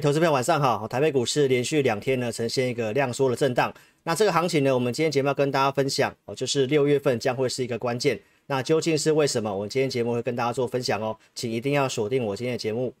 投资朋友晚上好，台北股市连续两天呢呈现一个量缩的震荡。那这个行情呢，我们今天节目要跟大家分享哦，就是六月份将会是一个关键。那究竟是为什么？我们今天节目会跟大家做分享哦，请一定要锁定我今天的节目。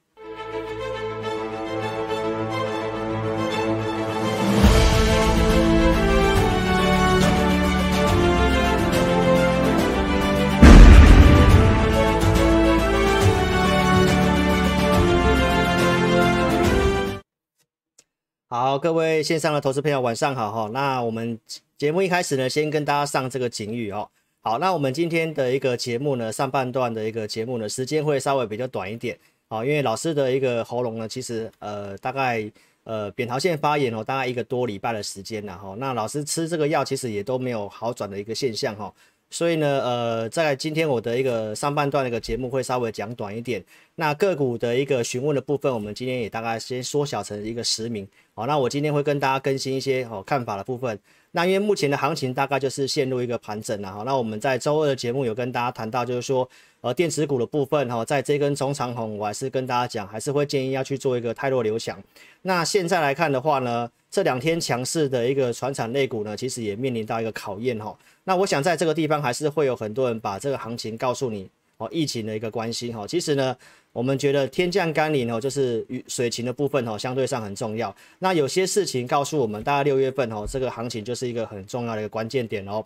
好，各位线上的投资朋友，晚上好哈。那我们节目一开始呢，先跟大家上这个警语哦。好，那我们今天的一个节目呢，上半段的一个节目呢，时间会稍微比较短一点啊，因为老师的一个喉咙呢，其实呃大概呃扁桃腺发炎哦，大概一个多礼拜的时间了哈。那老师吃这个药，其实也都没有好转的一个现象哈。所以呢，呃，在今天我的一个上半段的一个节目会稍微讲短一点。那个股的一个询问的部分，我们今天也大概先缩小成一个十名。好，那我今天会跟大家更新一些哦看法的部分。那因为目前的行情大概就是陷入一个盘整了哈。那我们在周二的节目有跟大家谈到，就是说呃电子股的部分哈，在这根中长红，我还是跟大家讲，还是会建议要去做一个泰弱流强。那现在来看的话呢，这两天强势的一个船产类股呢，其实也面临到一个考验哈。那我想在这个地方还是会有很多人把这个行情告诉你哦，疫情的一个关系哈。其实呢，我们觉得天降甘霖哦，就是雨水情的部分哦，相对上很重要。那有些事情告诉我们，大概六月份哦，这个行情就是一个很重要的一个关键点哦。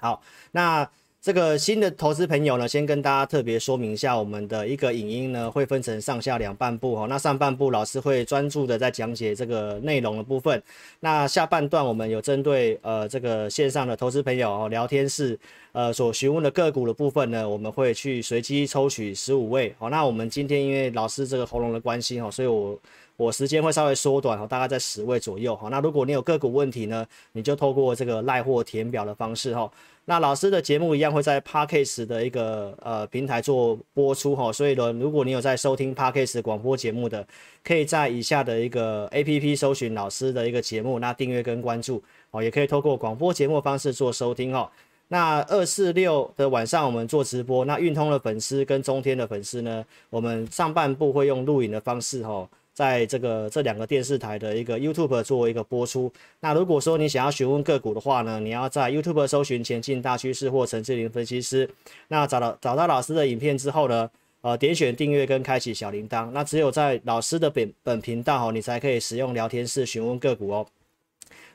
好，那。这个新的投资朋友呢，先跟大家特别说明一下，我们的一个影音呢会分成上下两半部哈。那上半部老师会专注的在讲解这个内容的部分，那下半段我们有针对呃这个线上的投资朋友哦聊天室呃所询问的个股的部分呢，我们会去随机抽取十五位。好，那我们今天因为老师这个喉咙的关系哈，所以我我时间会稍微缩短哈，大概在十位左右哈。那如果你有个股问题呢，你就透过这个赖货填表的方式哈。那老师的节目一样会在 Podcast 的一个呃平台做播出哈，所以呢，如果你有在收听 Podcast 广播节目的，可以在以下的一个 APP 搜寻老师的一个节目，那订阅跟关注哦，也可以透过广播节目方式做收听哈。那二四六的晚上我们做直播，那运通的粉丝跟中天的粉丝呢，我们上半部会用录影的方式哈。在这个这两个电视台的一个 YouTube 做一个播出。那如果说你想要询问个股的话呢，你要在 YouTube 搜寻前进大趋势或陈志霖分析师。那找到找到老师的影片之后呢，呃，点选订阅跟开启小铃铛。那只有在老师的本本频道哦，你才可以使用聊天室询问个股哦。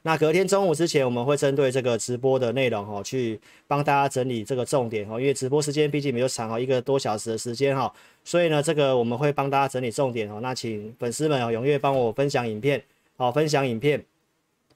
那隔天中午之前，我们会针对这个直播的内容哈，去帮大家整理这个重点哈，因为直播时间毕竟没有长哈，一个多小时的时间哈，所以呢，这个我们会帮大家整理重点哦。那请粉丝们哦踊跃帮我分享影片，好，分享影片。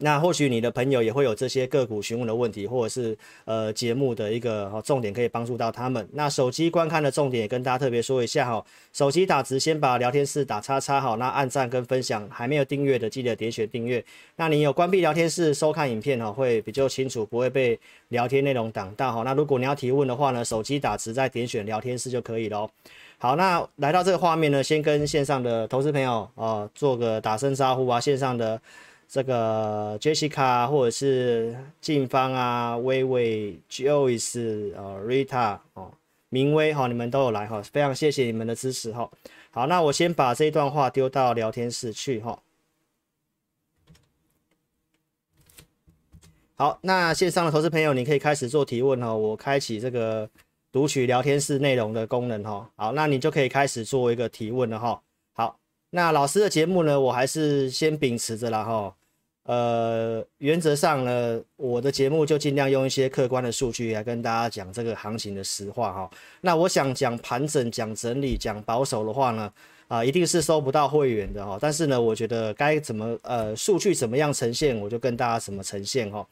那或许你的朋友也会有这些个股询问的问题，或者是呃节目的一个重点可以帮助到他们。那手机观看的重点也跟大家特别说一下哈，手机打直先把聊天室打叉叉好，那按赞跟分享，还没有订阅的记得点选订阅。那你有关闭聊天室收看影片哈，会比较清楚，不会被聊天内容挡到哈。那如果你要提问的话呢，手机打直再点选聊天室就可以喽。好，那来到这个画面呢，先跟线上的投资朋友啊做个打声招呼啊，线上的。这个 Jessica 或者是静芳啊、薇薇、Joyce 啊、Rita 哦、明威哈，你们都有来哈，非常谢谢你们的支持哈。好，那我先把这一段话丢到聊天室去哈。好，那线上的投资朋友，你可以开始做提问哈。我开启这个读取聊天室内容的功能哈。好，那你就可以开始做一个提问了哈。好，那老师的节目呢，我还是先秉持着了哈。呃，原则上呢，我的节目就尽量用一些客观的数据来跟大家讲这个行情的实话哈。那我想讲盘整、讲整理、讲保守的话呢，啊、一定是收不到会员的哈。但是呢，我觉得该怎么呃数据怎么样呈现，我就跟大家怎么呈现哈。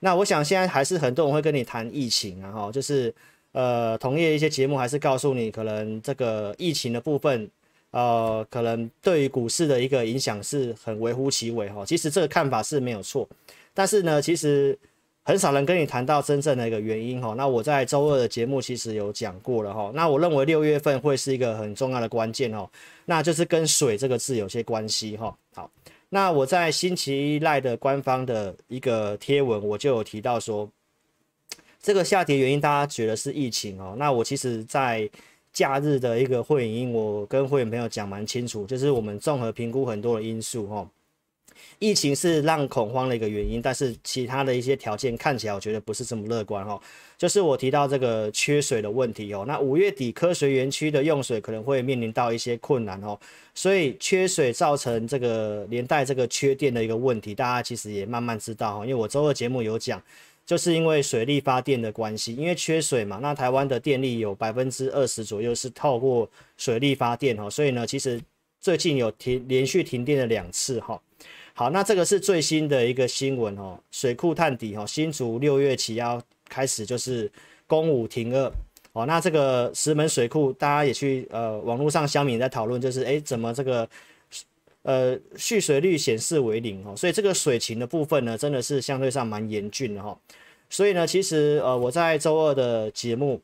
那我想现在还是很多人会跟你谈疫情啊哈，就是呃同业一些节目还是告诉你可能这个疫情的部分。呃，可能对于股市的一个影响是很微乎其微哈。其实这个看法是没有错，但是呢，其实很少人跟你谈到真正的一个原因哈。那我在周二的节目其实有讲过了哈。那我认为六月份会是一个很重要的关键哦，那就是跟水这个字有些关系哈。好，那我在星期一赖的官方的一个贴文，我就有提到说，这个下跌原因大家觉得是疫情哦。那我其实在假日的一个会影，我跟会员朋友讲蛮清楚，就是我们综合评估很多的因素哈。疫情是让恐慌的一个原因，但是其他的一些条件看起来，我觉得不是这么乐观哈。就是我提到这个缺水的问题哦，那五月底科学园区的用水可能会面临到一些困难哦，所以缺水造成这个连带这个缺电的一个问题，大家其实也慢慢知道哈。因为我周二节目有讲，就是因为水力发电的关系，因为缺水嘛，那台湾的电力有百分之二十左右是透过水力发电哈，所以呢，其实最近有停连续停电了两次哈。好，那这个是最新的一个新闻哦，水库探底哦，新竹六月起要开始就是供五停二哦，那这个石门水库大家也去呃网络上乡民在讨论，就是诶怎么这个呃蓄水率显示为零哦，所以这个水情的部分呢，真的是相对上蛮严峻的哈，所以呢，其实呃我在周二的节目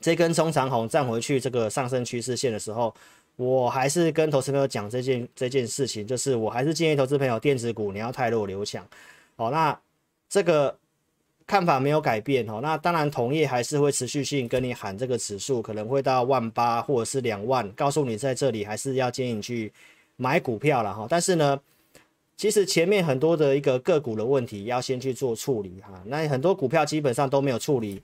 这根中长红站回去这个上升趋势线的时候。我还是跟投资朋友讲这件这件事情，就是我还是建议投资朋友电子股你要太弱留强，好，那这个看法没有改变哦。那当然同业还是会持续性跟你喊这个指数可能会到万八或者是两万，告诉你在这里还是要建议你去买股票了哈。但是呢，其实前面很多的一个个股的问题要先去做处理哈。那很多股票基本上都没有处理。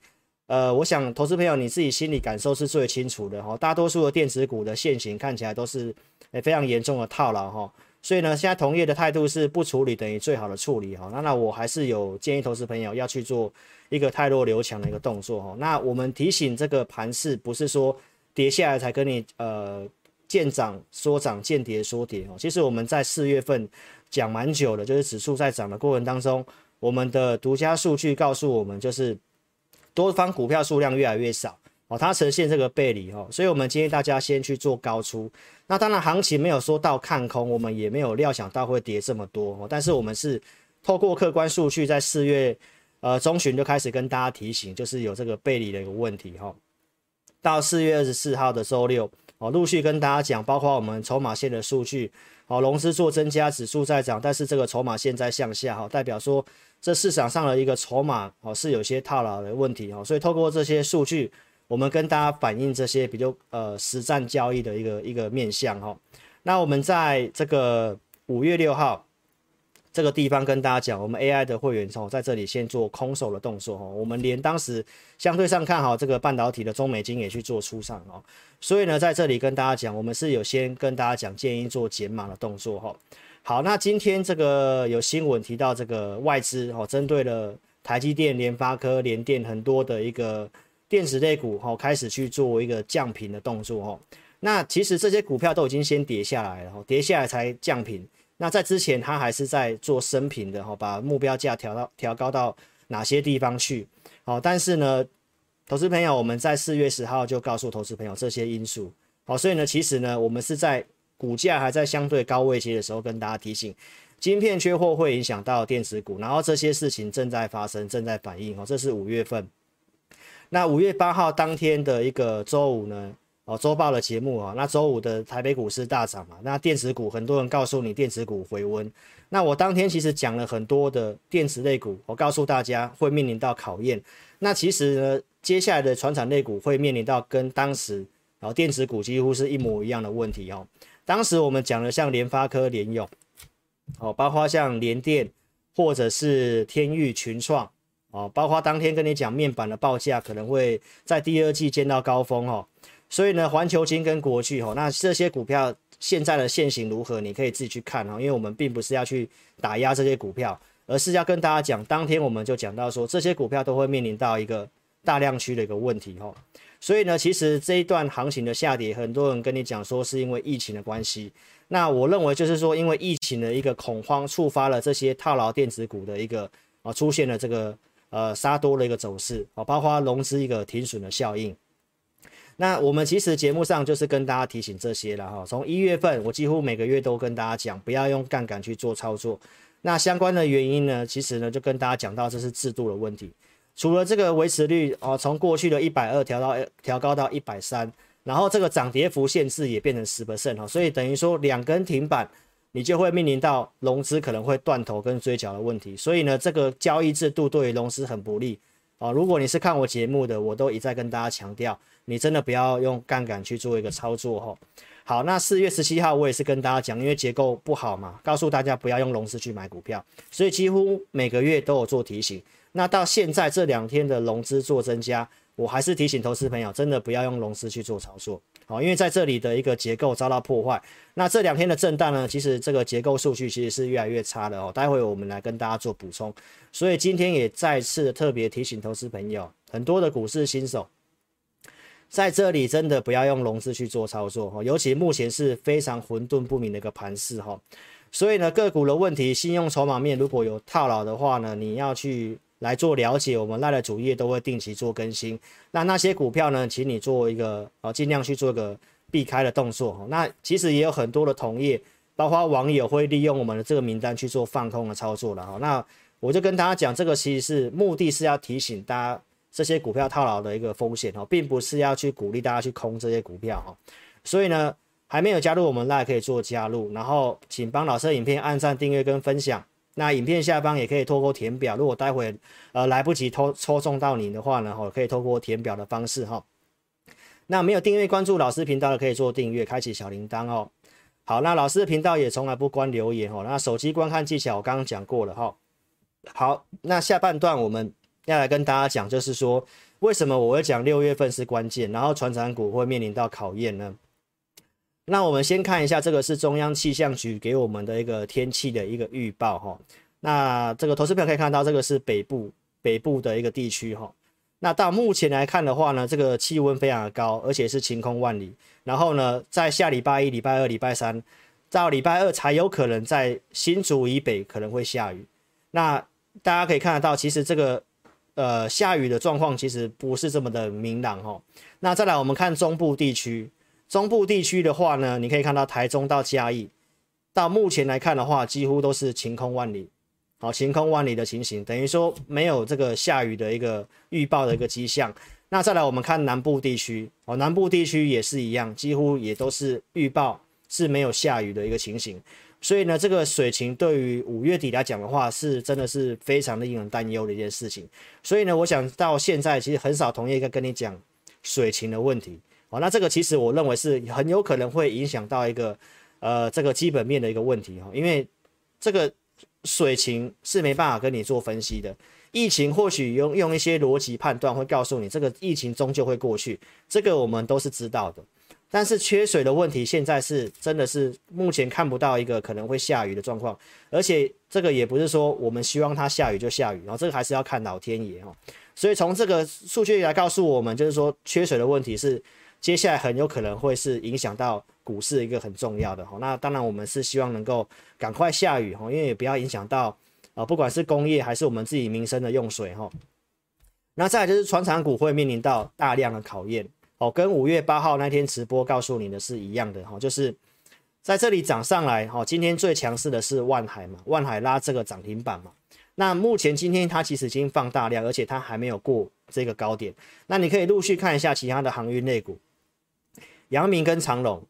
呃，我想投资朋友你自己心里感受是最清楚的哈。大多数的电子股的现形看起来都是诶非常严重的套牢哈，所以呢，现在同业的态度是不处理等于最好的处理哈。那那我还是有建议投资朋友要去做一个太弱留强的一个动作哈。那我们提醒这个盘势不是说跌下来才跟你呃见涨说涨见跌说跌哦。其实我们在四月份讲蛮久了，就是指数在涨的过程当中，我们的独家数据告诉我们就是。多方股票数量越来越少哦，它呈现这个背离哦，所以我们建议大家先去做高出。那当然行情没有说到看空，我们也没有料想到会跌这么多哦。但是我们是透过客观数据，在四月呃中旬就开始跟大家提醒，就是有这个背离的一个问题哈。到四月二十四号的周六哦，陆续跟大家讲，包括我们筹码线的数据哦，融资做增加，指数在涨，但是这个筹码线在向下哈，代表说。这市场上的一个筹码哦，是有些套牢的问题哦，所以透过这些数据，我们跟大家反映这些比较呃实战交易的一个一个面向哈。那我们在这个五月六号这个地方跟大家讲，我们 AI 的会员从在这里先做空手的动作哈，我们连当时相对上看好这个半导体的中美金也去做出场哦，所以呢，在这里跟大家讲，我们是有先跟大家讲建议做减码的动作哈。好，那今天这个有新闻提到这个外资哦，针对了台积电、联发科、联电很多的一个电子类股哈，开始去做一个降频的动作哦。那其实这些股票都已经先跌下来了，跌下来才降频。那在之前他还是在做升评的哈，把目标价调到调高到哪些地方去？好，但是呢，投资朋友，我们在四月十号就告诉投资朋友这些因素。好，所以呢，其实呢，我们是在。股价还在相对高位阶的时候，跟大家提醒，晶片缺货会影响到电子股，然后这些事情正在发生，正在反应哦。这是五月份。那五月八号当天的一个周五呢，哦，周报的节目啊，那周五的台北股市大涨嘛，那电子股很多人告诉你电子股回温，那我当天其实讲了很多的电子类股，我告诉大家会面临到考验。那其实呢，接下来的传产类股会面临到跟当时哦电子股几乎是一模一样的问题哦。当时我们讲了像联发科、联咏，哦，包括像联电或者是天钰、群创，哦，包括当天跟你讲面板的报价可能会在第二季见到高峰哦，所以呢，环球金跟国巨哦，那这些股票现在的现形如何，你可以自己去看哦，因为我们并不是要去打压这些股票，而是要跟大家讲，当天我们就讲到说，这些股票都会面临到一个大量区的一个问题哦。所以呢，其实这一段行情的下跌，很多人跟你讲说是因为疫情的关系。那我认为就是说，因为疫情的一个恐慌，触发了这些套牢电子股的一个啊出现了这个呃杀多的一个走势啊，包括融资一个停损的效应。那我们其实节目上就是跟大家提醒这些了哈。从一月份，我几乎每个月都跟大家讲，不要用杠杆去做操作。那相关的原因呢，其实呢就跟大家讲到，这是制度的问题。除了这个维持率哦，从过去的一百二调到调高到一百三，然后这个涨跌幅限制也变成十 percent 哈，所以等于说两根停板，你就会面临到融资可能会断头跟追缴的问题。所以呢，这个交易制度对于融资很不利啊，如果你是看我节目的，我都一再跟大家强调，你真的不要用杠杆去做一个操作哈。好，那四月十七号我也是跟大家讲，因为结构不好嘛，告诉大家不要用融资去买股票，所以几乎每个月都有做提醒。那到现在这两天的融资做增加，我还是提醒投资朋友，真的不要用融资去做操作。好，因为在这里的一个结构遭到破坏。那这两天的震荡呢，其实这个结构数据其实是越来越差的哦。待会我们来跟大家做补充。所以今天也再次特别提醒投资朋友，很多的股市新手。在这里真的不要用融资去做操作哈，尤其目前是非常混沌不明的一个盘势哈，所以呢，个股的问题，信用筹码面如果有套牢的话呢，你要去来做了解，我们赖的主页都会定期做更新。那那些股票呢，请你做一个呃尽量去做一个避开的动作。那其实也有很多的同业，包括网友会利用我们的这个名单去做放空的操作了哈。那我就跟大家讲，这个其实是目的是要提醒大家。这些股票套牢的一个风险哦，并不是要去鼓励大家去空这些股票哈，所以呢，还没有加入我们，大家可以做加入，然后请帮老师影片按赞、订阅跟分享。那影片下方也可以透过填表，如果待会呃来不及抽抽中到你的话呢，哈，可以透过填表的方式哈。那没有订阅关注老师频道的，可以做订阅，开启小铃铛哦。好，那老师的频道也从来不关留言哦。那手机观看技巧我刚刚讲过了哈。好，那下半段我们。要来跟大家讲，就是说为什么我会讲六月份是关键，然后传产股会面临到考验呢？那我们先看一下，这个是中央气象局给我们的一个天气的一个预报哈。那这个投资票可以看到，这个是北部北部的一个地区哈。那到目前来看的话呢，这个气温非常的高，而且是晴空万里。然后呢，在下礼拜一、礼拜二、礼拜三到礼拜二才有可能在新竹以北可能会下雨。那大家可以看得到，其实这个。呃，下雨的状况其实不是这么的明朗哈。那再来，我们看中部地区，中部地区的话呢，你可以看到台中到嘉义，到目前来看的话，几乎都是晴空万里，好，晴空万里的情形，等于说没有这个下雨的一个预报的一个迹象。那再来，我们看南部地区，哦，南部地区也是一样，几乎也都是预报是没有下雨的一个情形。所以呢，这个水情对于五月底来讲的话，是真的是非常的令人担忧的一件事情。所以呢，我想到现在其实很少同业在跟你讲水情的问题。哦，那这个其实我认为是很有可能会影响到一个呃这个基本面的一个问题哈，因为这个水情是没办法跟你做分析的。疫情或许用用一些逻辑判断会告诉你，这个疫情终究会过去，这个我们都是知道的。但是缺水的问题现在是真的是目前看不到一个可能会下雨的状况，而且这个也不是说我们希望它下雨就下雨，然后这个还是要看老天爷哦。所以从这个数据来告诉我们，就是说缺水的问题是接下来很有可能会是影响到股市一个很重要的哈。那当然我们是希望能够赶快下雨哈，因为也不要影响到啊，不管是工业还是我们自己民生的用水哈。那再来就是船厂股会面临到大量的考验。哦，跟五月八号那天直播告诉你的是一样的哈，就是在这里涨上来哈。今天最强势的是万海嘛，万海拉这个涨停板嘛。那目前今天它其实已经放大量，而且它还没有过这个高点。那你可以陆续看一下其他的航运类股，阳明跟长荣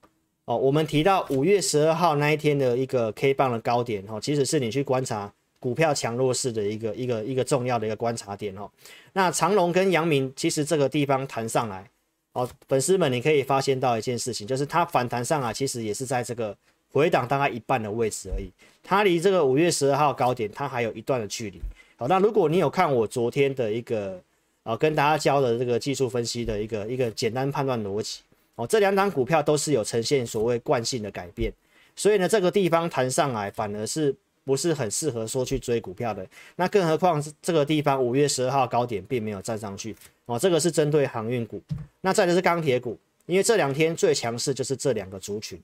哦。我们提到五月十二号那一天的一个 K 棒的高点哈，其实是你去观察股票强弱势的一个一个一个重要的一个观察点哦。那长荣跟阳明其实这个地方弹上来。哦，粉丝们，你可以发现到一件事情，就是它反弹上来，其实也是在这个回档大概一半的位置而已。它离这个五月十二号高点，它还有一段的距离。好，那如果你有看我昨天的一个呃跟大家教的这个技术分析的一个一个简单判断逻辑，哦，这两档股票都是有呈现所谓惯性的改变，所以呢，这个地方弹上来反而是不是很适合说去追股票的。那更何况是这个地方五月十二号高点并没有站上去。哦，这个是针对航运股，那再就是钢铁股，因为这两天最强势就是这两个族群。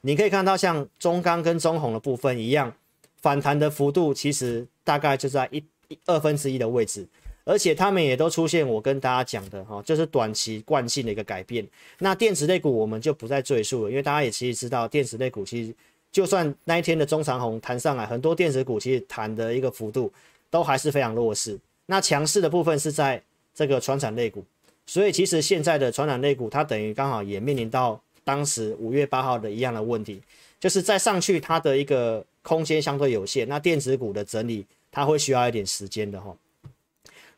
你可以看到，像中钢跟中红的部分一样，反弹的幅度其实大概就在一二分之一的位置，而且他们也都出现我跟大家讲的哈，就是短期惯性的一个改变。那电子类股我们就不再赘述了，因为大家也其实知道，电子类股其实就算那一天的中长红弹上来，很多电子股其实弹的一个幅度都还是非常弱势。那强势的部分是在。这个传产类股，所以其实现在的传产类股，它等于刚好也面临到当时五月八号的一样的问题，就是再上去它的一个空间相对有限。那电子股的整理，它会需要一点时间的哈。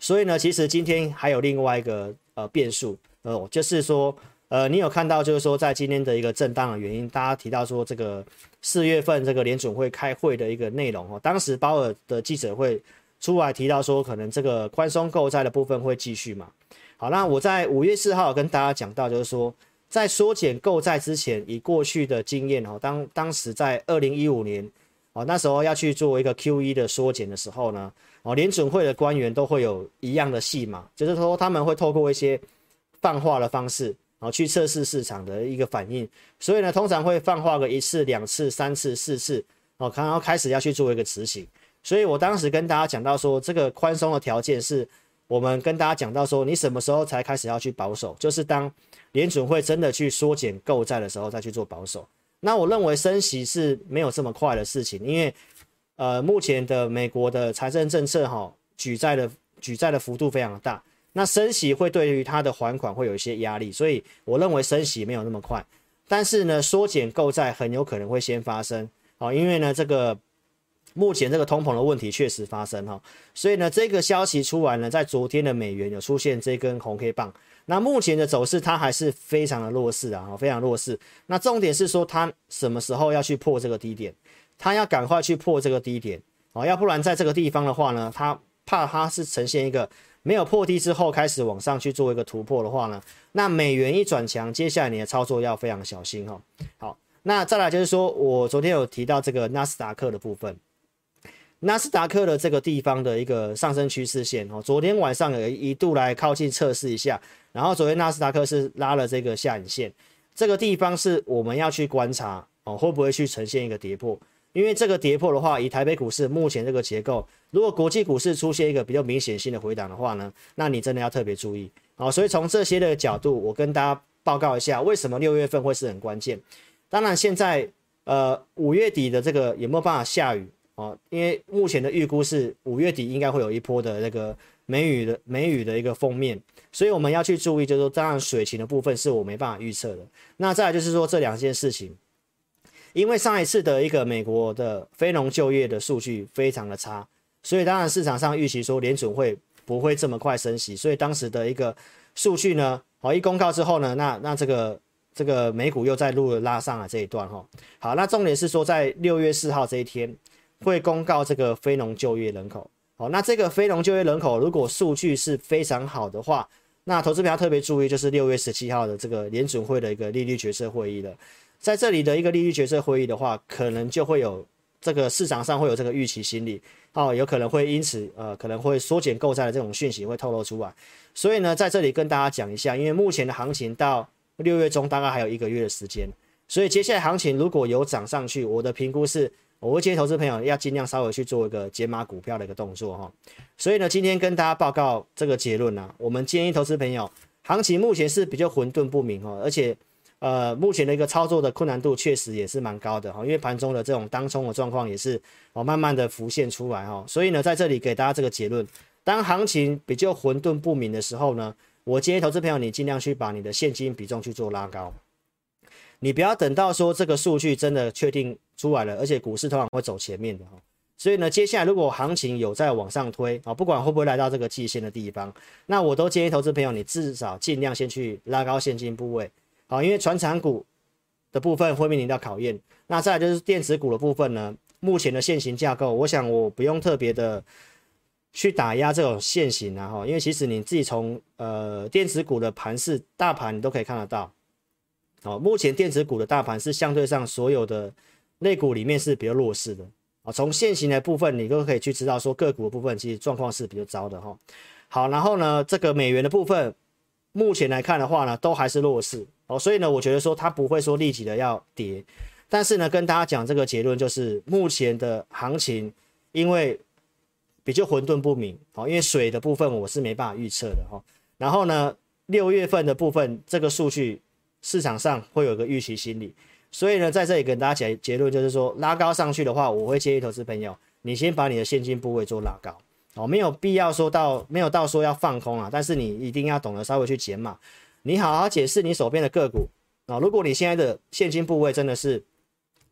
所以呢，其实今天还有另外一个呃变数哦，就是说呃，你有看到就是说在今天的一个震荡的原因，大家提到说这个四月份这个联准会开会的一个内容哦，当时鲍尔的记者会出来提到说，可能这个宽松购债的部分会继续嘛。好，那我在五月四号跟大家讲到，就是说在缩减购债之前，以过去的经验哦，当当时在二零一五年哦，那时候要去做一个 QE 的缩减的时候呢，哦，联准会的官员都会有一样的戏码，就是说他们会透过一些放话的方式，哦，去测试市场的一个反应，所以呢，通常会放话个一次、两次、三次、四次，哦，然后开始要去做一个执行。所以我当时跟大家讲到说，这个宽松的条件是。我们跟大家讲到说，你什么时候才开始要去保守？就是当联准会真的去缩减购债的时候，再去做保守。那我认为升息是没有这么快的事情，因为呃，目前的美国的财政政策哈，举债的举债的幅度非常大，那升息会对于它的还款会有一些压力，所以我认为升息没有那么快。但是呢，缩减购债很有可能会先发生啊，因为呢这个。目前这个通膨的问题确实发生哈，所以呢，这个消息出来呢，在昨天的美元有出现这根红 K 棒，那目前的走势它还是非常的弱势啊，非常弱势。那重点是说它什么时候要去破这个低点，它要赶快去破这个低点哦，要不然在这个地方的话呢，它怕它是呈现一个没有破低之后开始往上去做一个突破的话呢，那美元一转强，接下来你的操作要非常小心哈。好，那再来就是说我昨天有提到这个纳斯达克的部分。纳斯达克的这个地方的一个上升趋势线哦，昨天晚上有一度来靠近测试一下，然后昨天纳斯达克是拉了这个下影线，这个地方是我们要去观察哦，会不会去呈现一个跌破？因为这个跌破的话，以台北股市目前这个结构，如果国际股市出现一个比较明显性的回档的话呢，那你真的要特别注意哦。所以从这些的角度，我跟大家报告一下，为什么六月份会是很关键。当然，现在呃五月底的这个有没有办法下雨？哦，因为目前的预估是五月底应该会有一波的那个梅雨的梅雨的一个封面，所以我们要去注意，就是说当然水情的部分是我没办法预测的。那再来就是说这两件事情，因为上一次的一个美国的非农就业的数据非常的差，所以当然市场上预期说联准会不会这么快升息，所以当时的一个数据呢，好一公告之后呢，那那这个这个美股又再度拉上了这一段哈。好，那重点是说在六月四号这一天。会公告这个非农就业人口，好，那这个非农就业人口如果数据是非常好的话，那投资朋友要特别注意，就是六月十七号的这个联准会的一个利率决策会议了，在这里的一个利率决策会议的话，可能就会有这个市场上会有这个预期心理，哦，有可能会因此呃可能会缩减购债的这种讯息会透露出来，所以呢，在这里跟大家讲一下，因为目前的行情到六月中大概还有一个月的时间，所以接下来行情如果有涨上去，我的评估是。我会建议投资朋友要尽量稍微去做一个解码股票的一个动作哈，所以呢，今天跟大家报告这个结论呢、啊，我们建议投资朋友，行情目前是比较混沌不明哦，而且呃，目前的一个操作的困难度确实也是蛮高的哈，因为盘中的这种当冲的状况也是哦慢慢的浮现出来哈，所以呢，在这里给大家这个结论，当行情比较混沌不明的时候呢，我建议投资朋友你尽量去把你的现金比重去做拉高。你不要等到说这个数据真的确定出来了，而且股市通常会走前面的哈，所以呢，接下来如果行情有在往上推啊，不管会不会来到这个季线的地方，那我都建议投资朋友你至少尽量先去拉高现金部位，好，因为船产股的部分会面临到考验。那再来就是电子股的部分呢，目前的线型架构，我想我不用特别的去打压这种线型啊哈，因为其实你自己从呃电子股的盘势大盘你都可以看得到。哦，目前电子股的大盘是相对上所有的类股里面是比较弱势的啊。从现行的部分，你都可以去知道说个股的部分其实状况是比较糟的哈。好，然后呢，这个美元的部分，目前来看的话呢，都还是弱势哦。所以呢，我觉得说它不会说立即的要跌，但是呢，跟大家讲这个结论就是，目前的行情因为比较混沌不明哦，因为水的部分我是没办法预测的哈。然后呢，六月份的部分这个数据。市场上会有个预期心理，所以呢，在这里跟大家结结论就是说，拉高上去的话，我会建议投资朋友，你先把你的现金部位做拉高，哦，没有必要说到没有到说要放空啊，但是你一定要懂得稍微去减码，你好好解释你手边的个股啊，如果你现在的现金部位真的是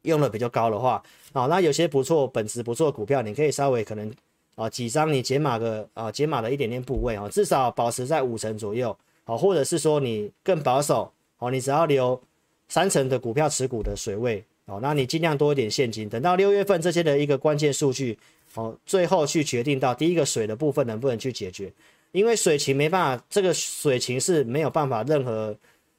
用的比较高的话，啊，那有些不错本质不错的股票，你可以稍微可能啊几张你减码个啊减码的一点点部位啊，至少保持在五成左右，好，或者是说你更保守，哦，你只要留三成的股票持股的水位，哦，那你尽量多一点现金，等到六月份这些的一个关键数据，好，最后去决定到第一个水的部分能不能去解决，因为水情没办法，这个水情是没有办法任何，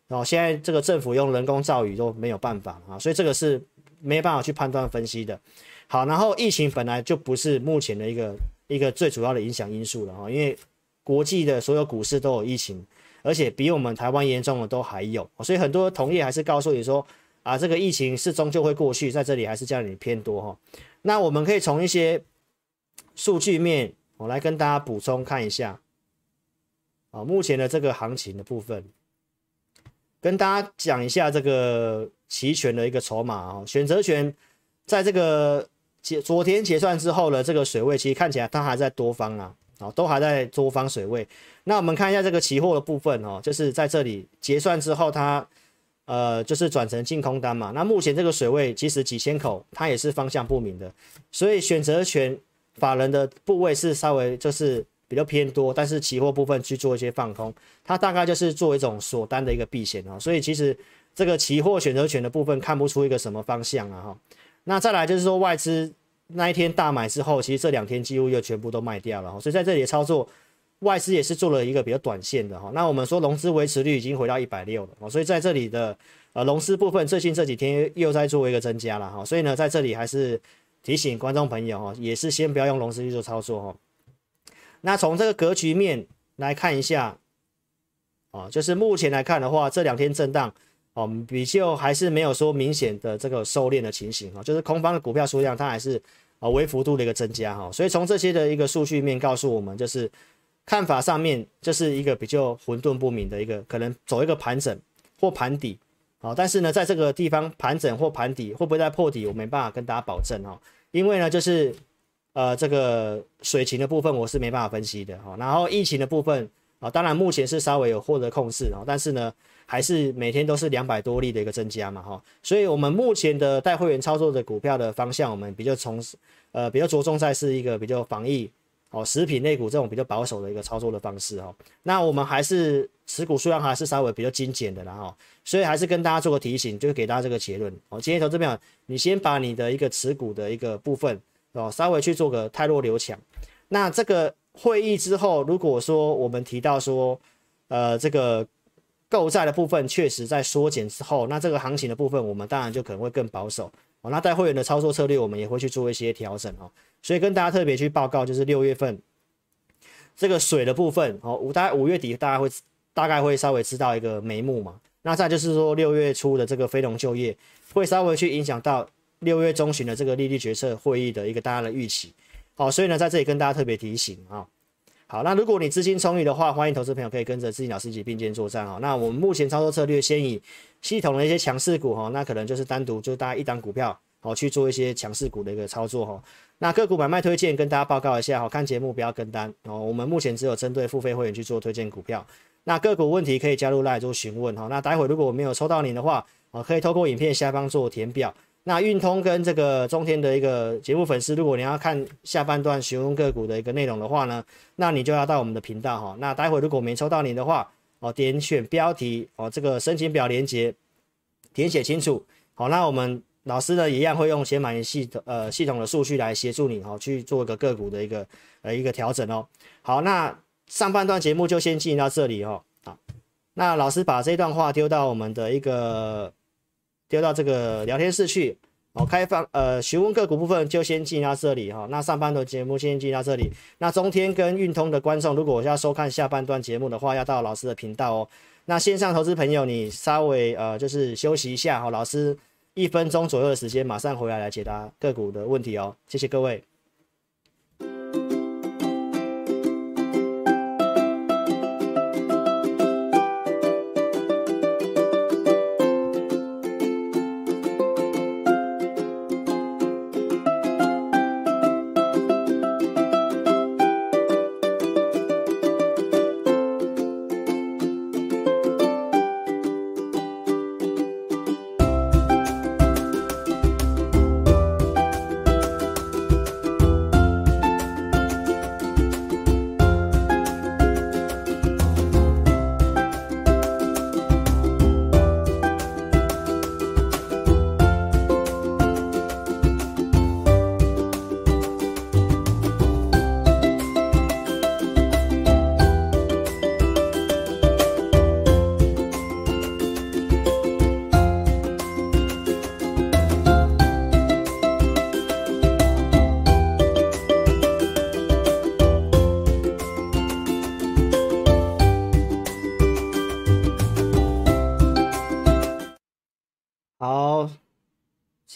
然哦，现在这个政府用人工造雨都没有办法啊，所以这个是没办法去判断分析的。好，然后疫情本来就不是目前的一个一个最主要的影响因素了哈，因为国际的所有股市都有疫情，而且比我们台湾严重的都还有，所以很多同业还是告诉你说啊，这个疫情是终究会过去，在这里还是叫你偏多哈。那我们可以从一些数据面，我来跟大家补充看一下啊，目前的这个行情的部分，跟大家讲一下这个期权的一个筹码啊，选择权在这个。结昨天结算之后呢，这个水位其实看起来它还在多方啊，啊，都还在多方水位。那我们看一下这个期货的部分哦，就是在这里结算之后，它呃就是转成净空单嘛。那目前这个水位其实几千口，它也是方向不明的，所以选择权法人的部位是稍微就是比较偏多，但是期货部分去做一些放空，它大概就是做一种锁单的一个避险啊。所以其实这个期货选择权的部分看不出一个什么方向啊哈。那再来就是说外资那一天大买之后，其实这两天几乎又全部都卖掉了，所以在这里的操作，外资也是做了一个比较短线的哈。那我们说融资维持率已经回到一百六了，所以在这里的呃融资部分，最近这几天又在做一个增加了哈。所以呢，在这里还是提醒观众朋友哈，也是先不要用融资去做操作哈。那从这个格局面来看一下，啊，就是目前来看的话，这两天震荡。哦，比较还是没有说明显的这个收敛的情形哈，就是空方的股票数量它还是啊微幅度的一个增加哈，所以从这些的一个数据面告诉我们，就是看法上面就是一个比较混沌不明的一个，可能走一个盘整或盘底好，但是呢，在这个地方盘整或盘底会不会再破底，我没办法跟大家保证哈，因为呢就是呃这个水情的部分我是没办法分析的哈，然后疫情的部分啊，当然目前是稍微有获得控制啊，但是呢。还是每天都是两百多例的一个增加嘛，哈，所以我们目前的带会员操作的股票的方向，我们比较从呃比较着重在是一个比较防疫哦，食品类股这种比较保守的一个操作的方式哈。那我们还是持股数量还是稍微比较精简的啦哈，所以还是跟大家做个提醒，就是给大家这个结论哦。今天投资朋友，你先把你的一个持股的一个部分哦，稍微去做个太弱留强。那这个会议之后，如果说我们提到说呃这个。购债的部分确实在缩减之后，那这个行情的部分，我们当然就可能会更保守哦。那带会员的操作策略，我们也会去做一些调整哦。所以跟大家特别去报告，就是六月份这个水的部分哦，五大概五月底大概会大概会稍微知道一个眉目嘛。那再就是说六月初的这个非农就业会稍微去影响到六月中旬的这个利率决策会议的一个大家的预期。好，所以呢，在这里跟大家特别提醒啊。好，那如果你资金充裕的话，欢迎投资朋友可以跟着志颖老师一起并肩作战哈。那我们目前操作策略先以系统的一些强势股哈，那可能就是单独就大家一档股票好去做一些强势股的一个操作哈。那个股买卖推荐跟大家报告一下哈，看节目不要跟单哦。我们目前只有针对付费会员去做推荐股票。那个股问题可以加入 LINE 做询问哈。那待会如果我没有抽到您的话，啊，可以透过影片下方做填表。那运通跟这个中天的一个节目粉丝，如果你要看下半段询问个股的一个内容的话呢，那你就要到我们的频道哈。那待会如果没抽到你的话，哦，点选标题哦，这个申请表连接填写清楚。好，那我们老师呢一样会用解码系统呃系统的数据来协助你哈，去做一个个股的一个呃一个调整哦。好，那上半段节目就先进行到这里哦。好，那老师把这段话丢到我们的一个。丢到这个聊天室去，好，开放呃询问个股部分就先进到这里哈。那上半段节目先进到这里。那中天跟运通的观众，如果我要收看下半段节目的话，要到老师的频道哦。那线上投资朋友，你稍微呃就是休息一下哈，老师一分钟左右的时间，马上回来来解答个股的问题哦。谢谢各位。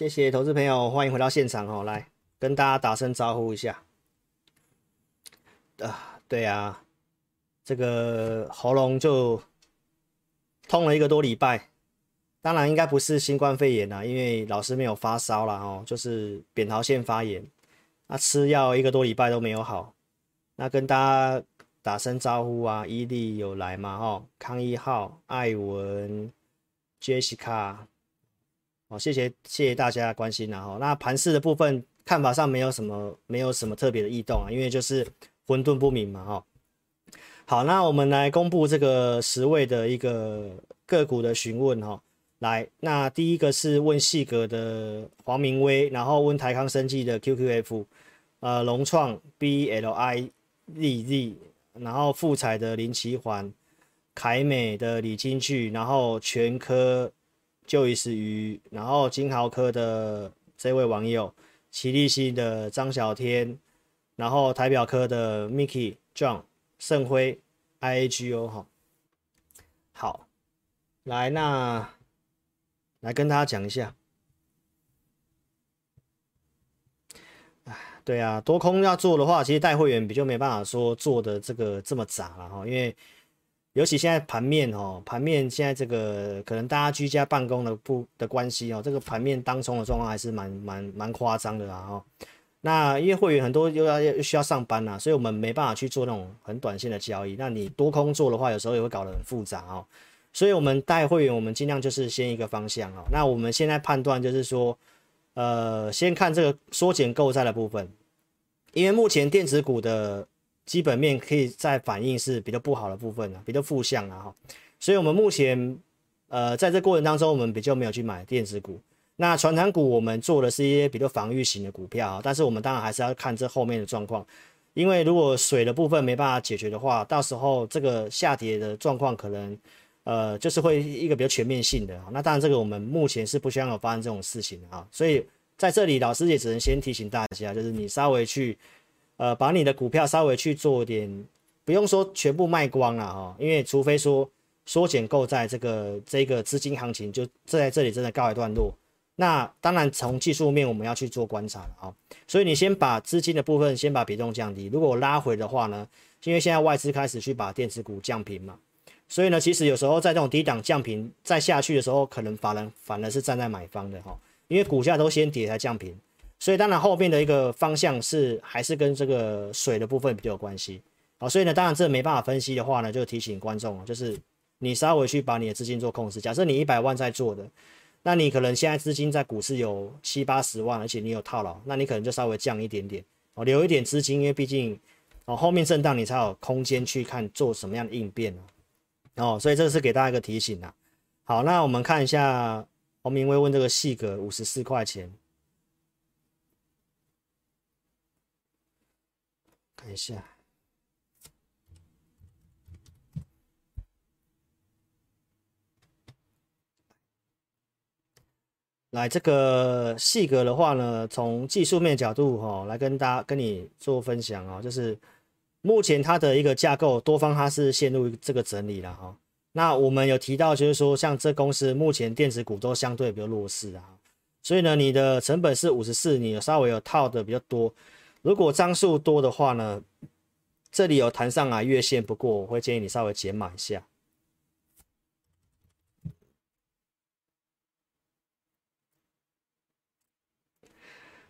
谢谢投资朋友，欢迎回到现场哦，来跟大家打声招呼一下。啊，对啊，这个喉咙就痛了一个多礼拜，当然应该不是新冠肺炎啦，因为老师没有发烧啦哦，就是扁桃腺发炎，那吃药一个多礼拜都没有好，那跟大家打声招呼啊，伊利有来吗？哦，康一号、艾文、Jessica，哦，谢谢谢谢大家关心啦哈，那盘势的部分看法上没有什么没有什么特别的异动啊，因为就是。混沌不明嘛，哈，好，那我们来公布这个十位的一个个股的询问，哈，来，那第一个是问细格的黄明威，然后问台康生技的 QQF，呃，龙创 BLIZZ，然后富彩的林奇环，凯美的李金巨，然后全科就一时鱼，然后金豪科的这位网友，奇力新的张小天。然后台表科的 Mickey John 盛辉 IAGO 哈，好，来那来跟大家讲一下，对啊，多空要做的话，其实带会员比较没办法说做的这个这么杂了哈，因为尤其现在盘面哦，盘面现在这个可能大家居家办公的不的关系哦，这个盘面当冲的状况还是蛮蛮蛮夸张的啦哈。那因为会员很多又要又需要上班呐、啊，所以我们没办法去做那种很短线的交易。那你多空做的话，有时候也会搞得很复杂哦。所以我们带会员，我们尽量就是先一个方向哦。那我们现在判断就是说，呃，先看这个缩减购债的部分，因为目前电子股的基本面可以在反映是比较不好的部分啊，比较负向啊哈。所以我们目前呃在这过程当中，我们比较没有去买电子股。那传产股我们做的是一些比较防御型的股票啊，但是我们当然还是要看这后面的状况，因为如果水的部分没办法解决的话，到时候这个下跌的状况可能，呃，就是会一个比较全面性的。那当然这个我们目前是不希望有发生这种事情的啊，所以在这里老师也只能先提醒大家，就是你稍微去，呃，把你的股票稍微去做点，不用说全部卖光了哈，因为除非说缩减购债这个这个资金行情就在这里真的告一段落。那当然，从技术面我们要去做观察了啊，所以你先把资金的部分先把比重降低。如果拉回的话呢，因为现在外资开始去把电子股降评嘛，所以呢，其实有时候在这种低档降频再下去的时候，可能法人反而是站在买方的哈，因为股价都先跌才降评，所以当然后面的一个方向是还是跟这个水的部分比较有关系啊，所以呢，当然这没办法分析的话呢，就提醒观众就是你稍微去把你的资金做控制。假设你一百万在做的。那你可能现在资金在股市有七八十万，而且你有套牢，那你可能就稍微降一点点哦，留一点资金，因为毕竟哦后面震荡你才有空间去看做什么样的应变哦，所以这是给大家一个提醒啊。好，那我们看一下黄明威问这个细格五十四块钱，看一下。来这个细格的话呢，从技术面角度哈、哦，来跟大家跟你做分享、哦，就是目前它的一个架构多方它是陷入这个整理了哈、哦。那我们有提到就是说，像这公司目前电子股都相对比较弱势啊，所以呢，你的成本是五十四，你有稍微有套的比较多。如果张数多的话呢，这里有弹上来月线，不过我会建议你稍微减码一下。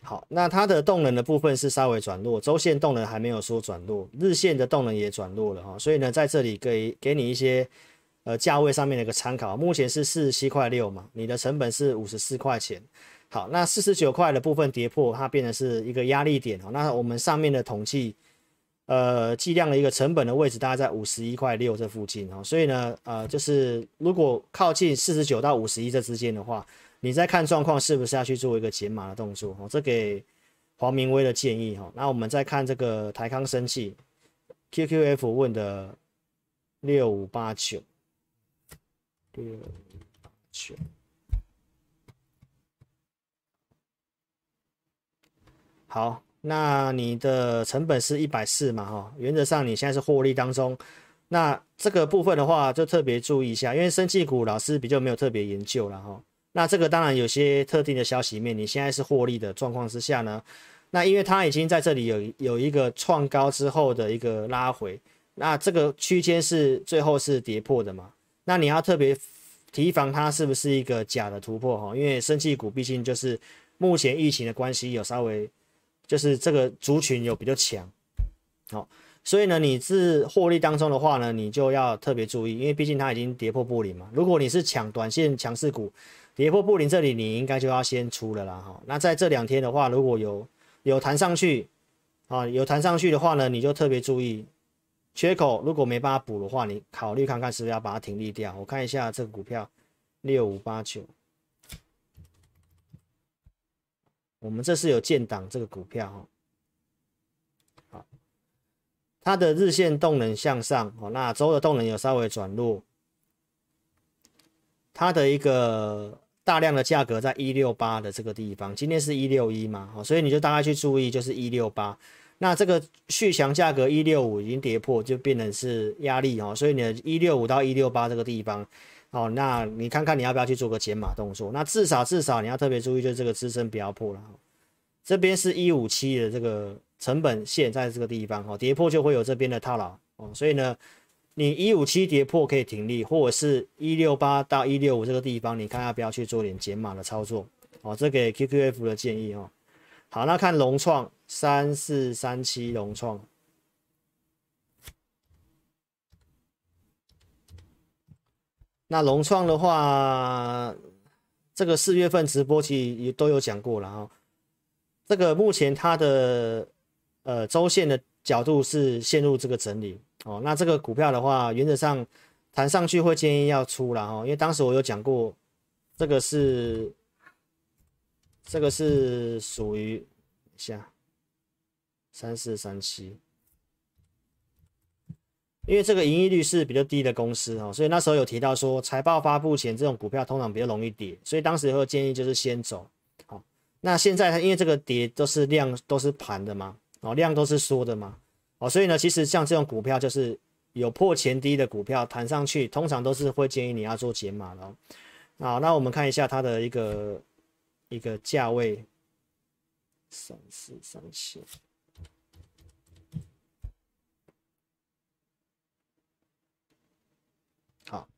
好，那它的动能的部分是稍微转弱，周线动能还没有说转弱，日线的动能也转弱了哈，所以呢，在这里给给你一些呃价位上面的一个参考，目前是四十七块六嘛，你的成本是五十四块钱，好，那四十九块的部分跌破，它变成是一个压力点哦，那我们上面的统计呃计量的一个成本的位置大概在五十一块六这附近哦，所以呢呃就是如果靠近四十九到五十一这之间的话。你再看状况是不是要去做一个减码的动作？哦，这给黄明威的建议哈。那我们再看这个台康生气，QQF 问的六五八九，六五八九。好，那你的成本是一百四嘛？哈，原则上你现在是获利当中。那这个部分的话，就特别注意一下，因为生技股老师比较没有特别研究了哈。那这个当然有些特定的消息面，你现在是获利的状况之下呢，那因为它已经在这里有有一个创高之后的一个拉回，那这个区间是最后是跌破的嘛？那你要特别提防它是不是一个假的突破哈？因为生技股毕竟就是目前疫情的关系有稍微就是这个族群有比较强，好。所以呢，你是获利当中的话呢，你就要特别注意，因为毕竟它已经跌破布林嘛。如果你是抢短线强势股，跌破布林这里，你应该就要先出了啦哈。那在这两天的话，如果有有弹上去啊，有弹上去的话呢，你就特别注意缺口，如果没办法补的话，你考虑看看是不是要把它停利掉。我看一下这个股票六五八九，我们这是有建档这个股票哈。好它的日线动能向上哦，那周的动能有稍微转弱，它的一个大量的价格在一六八的这个地方，今天是一六一嘛，所以你就大概去注意就是一六八，那这个续强价格一六五已经跌破，就变成是压力哦，所以你的一六五到一六八这个地方，哦，那你看看你要不要去做个减码动作，那至少至少你要特别注意就是这个支撑不要破了，这边是一五七的这个。成本线在这个地方哦，跌破就会有这边的套牢哦，所以呢，你一五七跌破可以停利，或者是一六八到一六五这个地方，你看要不要去做点减码的操作哦？这给 QQF 的建议哦。好，那看融创三四三七融创，那融创的话，这个四月份直播其实也都有讲过了哈，这个目前它的。呃，周线的角度是陷入这个整理哦。那这个股票的话，原则上弹上去会建议要出了哦，因为当时我有讲过，这个是这个是属于下三四三七，因为这个盈利率是比较低的公司哦，所以那时候有提到说财报发布前这种股票通常比较容易跌，所以当时会建议就是先走。好，那现在它因为这个跌都是量都是盘的嘛。哦，量都是缩的嘛，哦，所以呢，其实像这种股票就是有破前低的股票弹上去，通常都是会建议你要做减码的。好，那我们看一下它的一个一个价位，三四三七，好，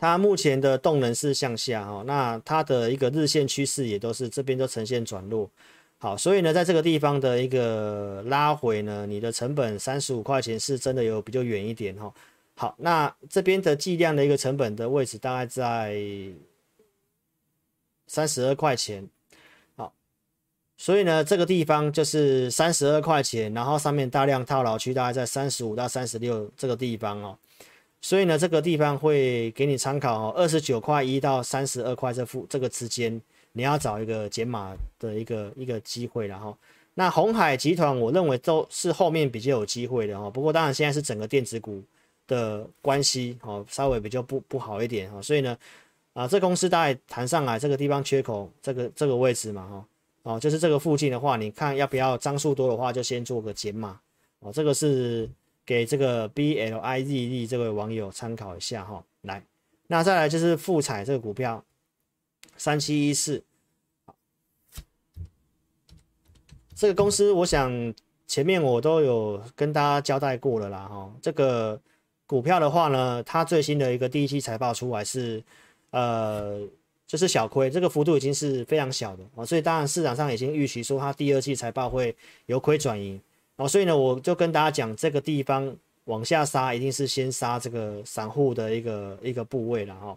它目前的动能是向下哦，那它的一个日线趋势也都是这边都呈现转弱。好，所以呢，在这个地方的一个拉回呢，你的成本三十五块钱是真的有比较远一点哈。好，那这边的计量的一个成本的位置大概在三十二块钱。好，所以呢，这个地方就是三十二块钱，然后上面大量套牢区大概在三十五到三十六这个地方哦。所以呢，这个地方会给你参考哦，二十九块一到三十二块这附这个之间。你要找一个减码的一个一个机会，然后那红海集团，我认为都是后面比较有机会的哦。不过当然现在是整个电子股的关系哦，稍微比较不不好一点哈。所以呢，啊，这公司大概弹上来这个地方缺口，这个这个位置嘛哈，哦，就是这个附近的话，你看要不要张数多的话，就先做个减码哦。这个是给这个 B L I Z Z 这位网友参考一下哈。来，那再来就是富彩这个股票，三七一四。这个公司，我想前面我都有跟大家交代过了啦，哈。这个股票的话呢，它最新的一个第一期财报出来是，呃，就是小亏，这个幅度已经是非常小的哦，所以当然市场上已经预期说它第二季财报会由亏转盈哦，所以呢，我就跟大家讲，这个地方往下杀，一定是先杀这个散户的一个一个部位了哈。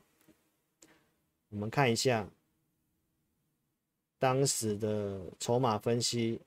我们看一下当时的筹码分析。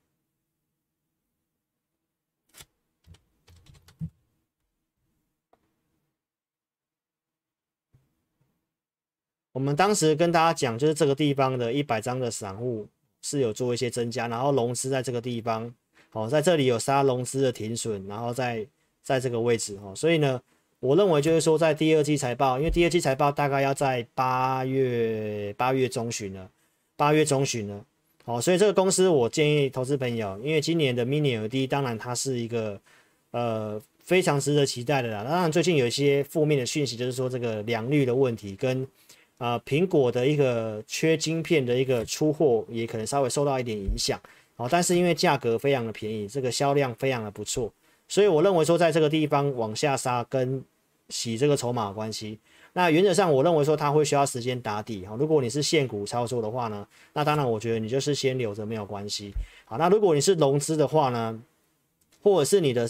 我们当时跟大家讲，就是这个地方的一百张的散户是有做一些增加，然后融资在这个地方，哦，在这里有杀融资的停损，然后在在这个位置，哦，所以呢，我认为就是说，在第二季财报，因为第二季财报大概要在八月八月中旬了，八月中旬了，哦，所以这个公司我建议投资朋友，因为今年的 Mini LED 当然它是一个呃非常值得期待的啦，当然最近有一些负面的讯息，就是说这个良率的问题跟呃苹果的一个缺晶片的一个出货也可能稍微受到一点影响哦，但是因为价格非常的便宜，这个销量非常的不错，所以我认为说在这个地方往下杀跟洗这个筹码关系。那原则上，我认为说它会需要时间打底哈。如果你是现股操作的话呢，那当然我觉得你就是先留着没有关系。好，那如果你是融资的话呢，或者是你的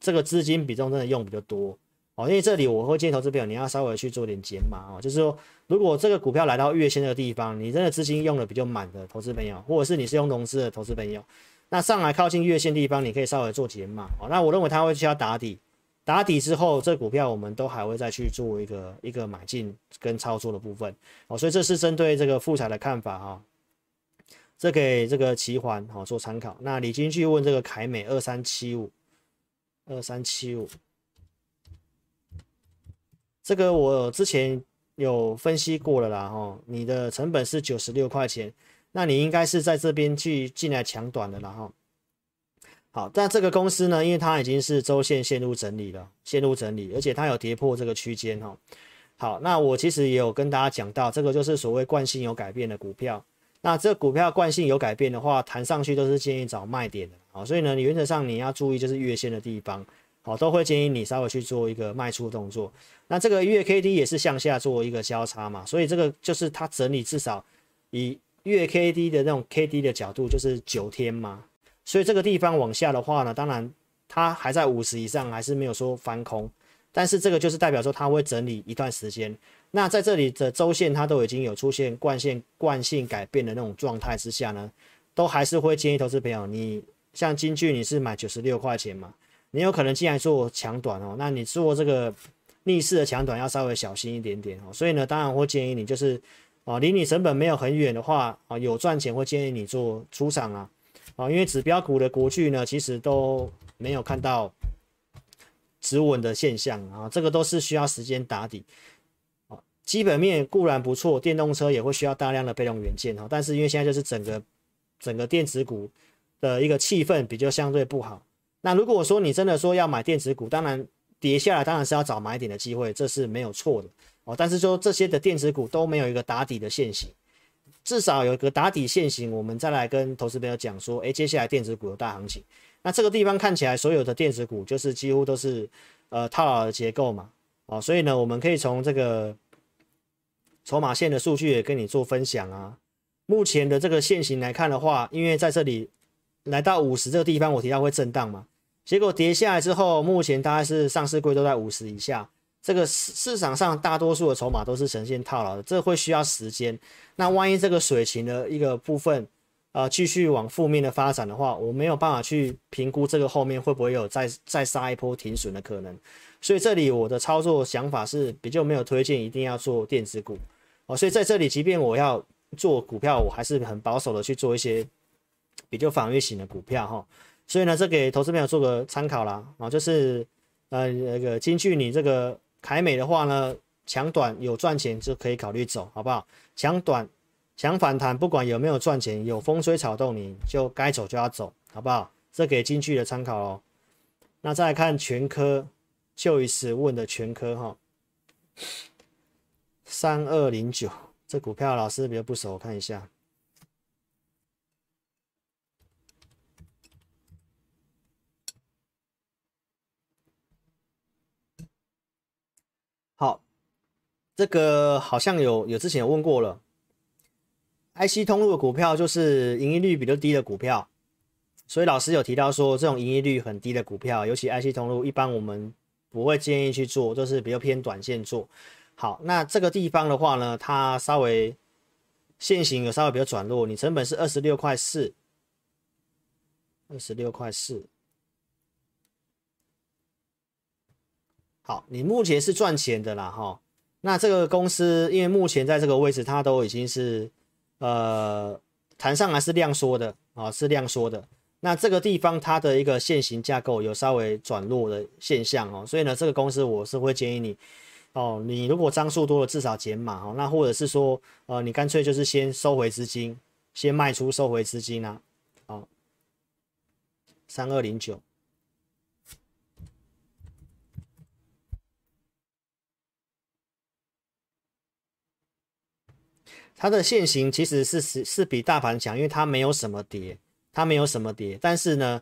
这个资金比重真的用比较多哦，因为这里我会建议投资朋友你要稍微去做点减码哦，就是说如果这个股票来到月线的地方，你真的资金用的比较满的投资朋友，或者是你是用融资的投资朋友，那上来靠近月线地方，你可以稍微做减码哦。那我认为它会需要打底。打底之后，这股票我们都还会再去做一个一个买进跟操作的部分哦，所以这是针对这个富采的看法哈，这给这个奇环好做参考。那李金去问这个凯美二三七五二三七五，这个我之前有分析过了啦哈，你的成本是九十六块钱，那你应该是在这边去进来抢短的啦哈。好，但这个公司呢，因为它已经是周线陷入整理了，陷入整理，而且它有跌破这个区间哈。好，那我其实也有跟大家讲到，这个就是所谓惯性有改变的股票。那这股票惯性有改变的话，弹上去都是建议找卖点的。好，所以呢，你原则上你要注意就是月线的地方，好，都会建议你稍微去做一个卖出动作。那这个月 K D 也是向下做一个交叉嘛，所以这个就是它整理至少以月 K D 的那种 K D 的角度，就是九天嘛。所以这个地方往下的话呢，当然它还在五十以上，还是没有说翻空，但是这个就是代表说它会整理一段时间。那在这里的周线它都已经有出现惯性惯性改变的那种状态之下呢，都还是会建议投资朋友，你像金句你是买九十六块钱嘛，你有可能进来做强短哦，那你做这个逆势的强短要稍微小心一点点哦。所以呢，当然会建议你就是啊，离你成本没有很远的话啊，有赚钱会建议你做出场啊。啊，因为指标股的国巨呢，其实都没有看到止稳的现象啊，这个都是需要时间打底。啊，基本面固然不错，电动车也会需要大量的被动元件哈，但是因为现在就是整个整个电子股的一个气氛比较相对不好。那如果说你真的说要买电子股，当然跌下来当然是要找买点的机会，这是没有错的哦。但是说这些的电子股都没有一个打底的现形。至少有一个打底线型，我们再来跟投资朋友讲说，哎，接下来电子股有大行情。那这个地方看起来，所有的电子股就是几乎都是呃套牢的结构嘛，哦，所以呢，我们可以从这个筹码线的数据也跟你做分享啊。目前的这个线型来看的话，因为在这里来到五十这个地方，我提到会震荡嘛，结果跌下来之后，目前大概是上市柜都在五十以下。这个市市场上大多数的筹码都是呈现套牢的，这会需要时间。那万一这个水情的一个部分，呃，继续往负面的发展的话，我没有办法去评估这个后面会不会有再再杀一波停损的可能。所以这里我的操作想法是比较没有推荐一定要做电子股哦。所以在这里，即便我要做股票，我还是很保守的去做一些比较防御型的股票哈。所以呢，这给投资朋友做个参考啦啊，就是呃那个金句你这个。凯美的话呢，抢短有赚钱就可以考虑走，好不好？抢短、抢反弹，不管有没有赚钱，有风吹草动，你就该走就要走，好不好？这给金句的参考哦。那再来看全科，就一次问的全科哈，三二零九，这股票老师比较不熟，我看一下。好，这个好像有有之前有问过了，IC 通路的股票就是盈利率比较低的股票，所以老师有提到说，这种盈利率很低的股票，尤其 IC 通路，一般我们不会建议去做，就是比较偏短线做。好，那这个地方的话呢，它稍微线型有稍微比较转弱，你成本是二十六块四，二十六块四。好，你目前是赚钱的啦，哈。那这个公司因为目前在这个位置，它都已经是呃弹上来是量缩的啊，是量缩的。那这个地方它的一个线型架构有稍微转弱的现象哦，所以呢，这个公司我是会建议你哦，你如果张数多了，至少减码哦。那或者是说呃，你干脆就是先收回资金，先卖出收回资金啊。好，三二零九。它的线型其实是是是比大盘强，因为它没有什么跌，它没有什么跌。但是呢，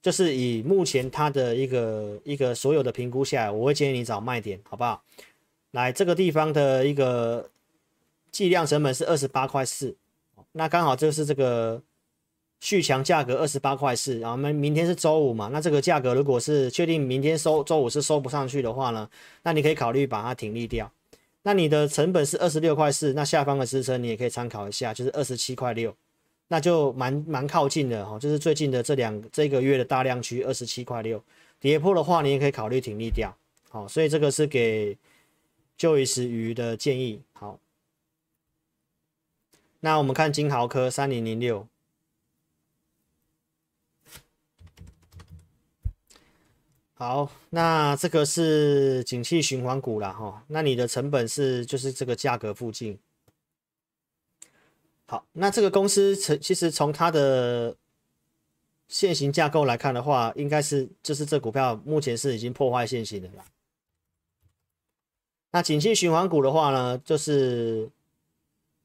就是以目前它的一个一个所有的评估下来，我会建议你找卖点，好不好？来这个地方的一个计量成本是二十八块四，那刚好就是这个续强价格二十八块四。然后我们明天是周五嘛，那这个价格如果是确定明天收周五是收不上去的话呢，那你可以考虑把它停利掉。那你的成本是二十六块四，那下方的支撑你也可以参考一下，就是二十七块六，那就蛮蛮靠近的哈，就是最近的这两这个月的大量区二十七块六，跌破的话你也可以考虑停利掉，好，所以这个是给就一时鱼的建议。好，那我们看金豪科三零零六。好，那这个是景气循环股了哈。那你的成本是就是这个价格附近。好，那这个公司成其实从它的现行架构来看的话，应该是就是这股票目前是已经破坏现行的了。那景气循环股的话呢，就是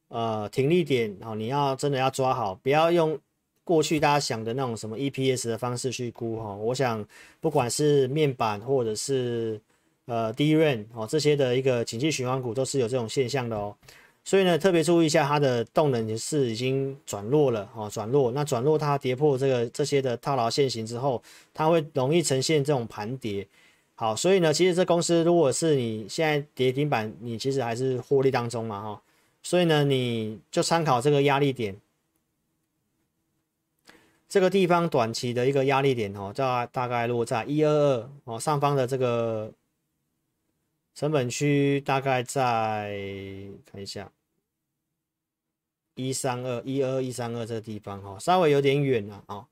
呃停利点哦，你要真的要抓好，不要用。过去大家想的那种什么 EPS 的方式去估哈，我想不管是面板或者是呃 DRAM 哦这些的一个景气循环股都是有这种现象的哦，所以呢特别注意一下它的动能是已经转弱了哦，转弱，那转弱它跌破这个这些的套牢线型之后，它会容易呈现这种盘跌。好，所以呢其实这公司如果是你现在跌停板，你其实还是获利当中嘛哈，所以呢你就参考这个压力点。这个地方短期的一个压力点哦，大大概落在一二二哦，上方的这个成本区大概在看一下一三二一二一三二这个地方哈，稍微有点远了啊。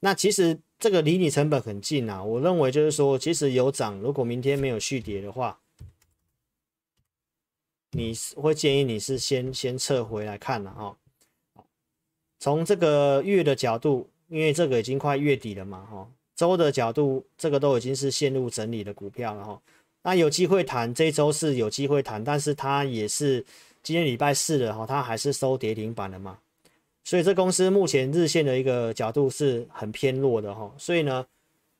那其实这个离你成本很近啊，我认为就是说，其实有涨，如果明天没有续跌的话，你会建议你是先先撤回来看了啊。从这个月的角度，因为这个已经快月底了嘛，哈，周的角度，这个都已经是陷入整理的股票了，哈。那有机会谈，这周是有机会谈，但是它也是今天礼拜四了，哈，它还是收跌停板的嘛。所以这公司目前日线的一个角度是很偏弱的，哈。所以呢，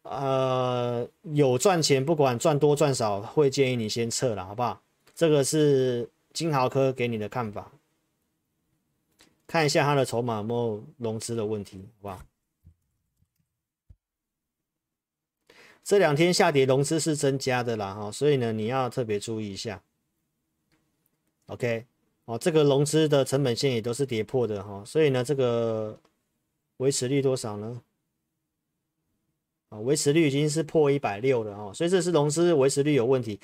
呃，有赚钱，不管赚多赚少，会建议你先撤了，好不好？这个是金豪科给你的看法。看一下它的筹码有没有融资的问题，好不好？这两天下跌融资是增加的啦，哈，所以呢，你要特别注意一下。OK，哦，这个融资的成本线也都是跌破的哈，所以呢，这个维持率多少呢？啊，维持率已经是破一百六了哈，所以这是融资维持率有问题。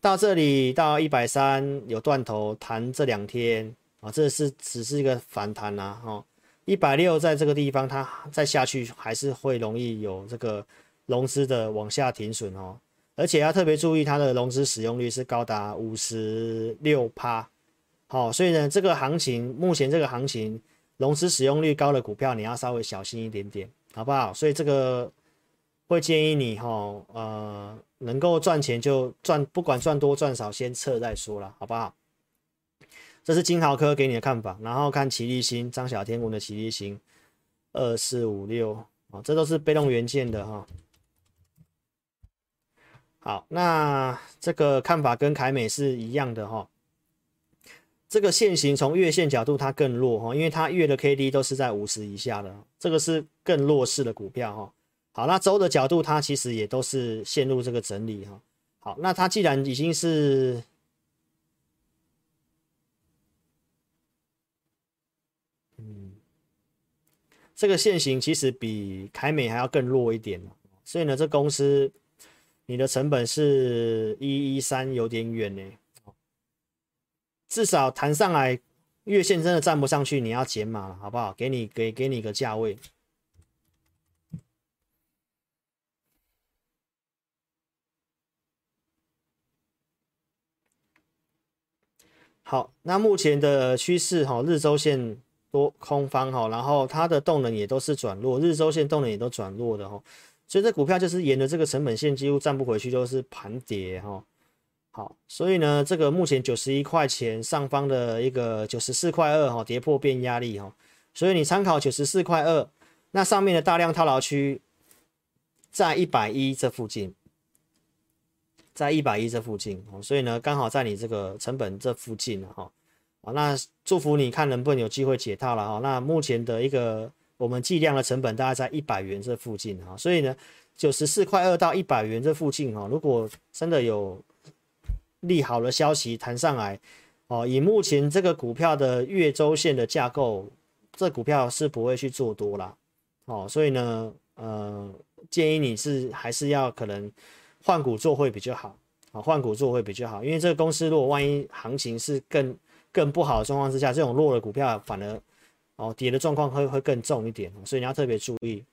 到这里到一百三有断头弹这两天。啊，这是只是一个反弹呐，哈，一百六在这个地方，它再下去还是会容易有这个融资的往下停损哦，而且要特别注意它的融资使用率是高达五十六趴，好，所以呢，这个行情目前这个行情融资使用率高的股票，你要稍微小心一点点，好不好？所以这个会建议你哈，呃，能够赚钱就赚，不管赚多赚少，先撤再说了，好不好？这是金豪科给你的看法，然后看奇力新，张小天文的奇力新，二四五六啊，这都是被动元件的哈。好，那这个看法跟凯美是一样的哈。这个线型从月线角度它更弱哈，因为它月的 K D 都是在五十以下的，这个是更弱势的股票哈。好，那周的角度它其实也都是陷入这个整理哈。好，那它既然已经是。这个线型其实比凯美还要更弱一点，所以呢，这公司你的成本是一一三，有点远呢。至少弹上来，月线真的站不上去，你要减码了，好不好？给你给给你个价位。好，那目前的趋势哈，日周线。多空方哈，然后它的动能也都是转弱，日周线动能也都转弱的哈，所以这股票就是沿着这个成本线几乎站不回去，都是盘跌哈。好，所以呢，这个目前九十一块钱上方的一个九十四块二哈，跌破变压力哈，所以你参考九十四块二，那上面的大量套牢区在一百一这附近，在一百一这附近哦，所以呢，刚好在你这个成本这附近哈，啊，那祝福你看能不能有机会解套了哈，那目前的一个我们计量的成本大概在一百元这附近哈，所以呢，九十四块二到一百元这附近哈，如果真的有。利好的消息弹上来，哦，以目前这个股票的月周线的架构，这股票是不会去做多啦，哦，所以呢，呃，建议你是还是要可能换股做会比较好，啊，换股做会比较好，因为这个公司如果万一行情是更更不好的状况之下，这种弱的股票反而哦跌的状况会会更重一点，所以你要特别注意。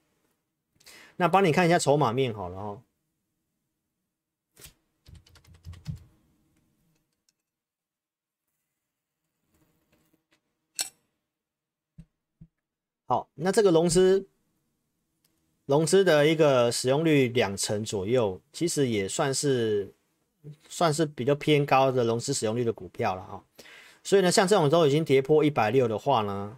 那帮你看一下筹码面好了哦。好，那这个融资融资的一个使用率两成左右，其实也算是算是比较偏高的融资使用率的股票了哈。所以呢，像这种都已经跌破一百六的话呢，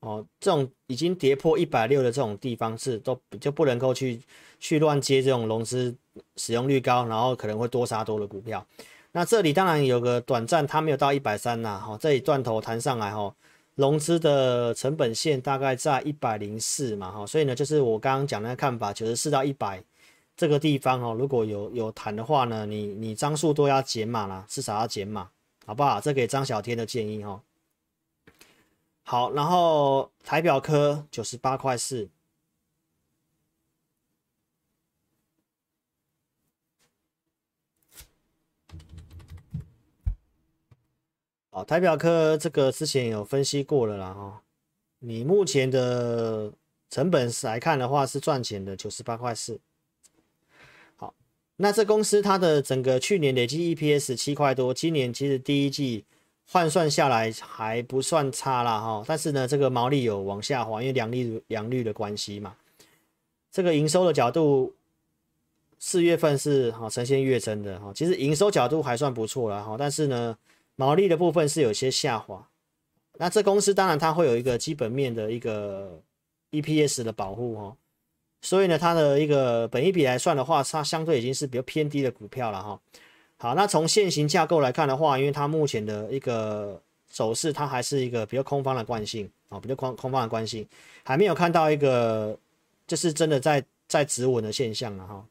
哦，这种已经跌破一百六的这种地方是都就不能够去去乱接这种融资使用率高，然后可能会多杀多的股票。那这里当然有个短暂，它没有到一百三呐，哈，这里断头弹上来哈。融资的成本线大概在一百零四嘛，哈，所以呢，就是我刚刚讲的看法，九十四到一百这个地方哈，如果有有弹的话呢，你你张数都要减码啦，至少要减码，好不好？这给张小天的建议哦。好，然后台表科九十八块四。好，台表科这个之前有分析过了啦哈。你目前的成本来看的话是赚钱的，九十八块四。那这公司它的整个去年累计 EPS 七块多，今年其实第一季换算下来还不算差啦哈。但是呢，这个毛利有往下滑，因为良率良率的关系嘛。这个营收的角度，四月份是哈呈现月增的哈，其实营收角度还算不错了哈，但是呢。毛利的部分是有些下滑，那这公司当然它会有一个基本面的一个 EPS 的保护哦，所以呢，它的一个本一比来算的话，它相对已经是比较偏低的股票了哈。好，那从现行架构来看的话，因为它目前的一个走势，它还是一个比较空方的惯性啊，比较空空方的惯性，还没有看到一个就是真的在在止稳的现象了哈。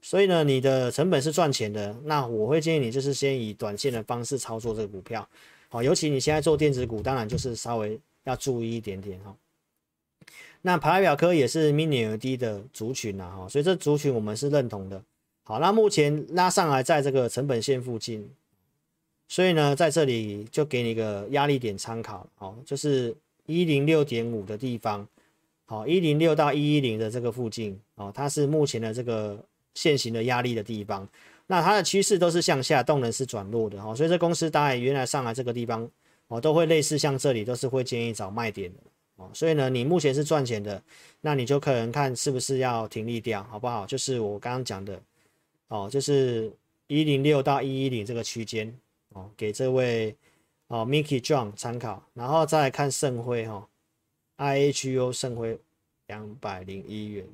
所以呢，你的成本是赚钱的，那我会建议你就是先以短线的方式操作这个股票，好，尤其你现在做电子股，当然就是稍微要注意一点点哈。那排表科也是 Mini LED 的族群呐哈，所以这族群我们是认同的。好，那目前拉上来在这个成本线附近，所以呢，在这里就给你一个压力点参考，好，就是一零六点五的地方，好，一零六到一一零的这个附近，哦，它是目前的这个。现行的压力的地方，那它的趋势都是向下，动能是转弱的哈，所以这公司大概原来上来这个地方哦，都会类似像这里都是会建议找卖点的哦，所以呢，你目前是赚钱的，那你就可能看是不是要停利掉，好不好？就是我刚刚讲的哦，就是一零六到一一零这个区间哦，给这位哦 Mickey John 参考，然后再来看盛辉哈，IHU 盛辉两百零一元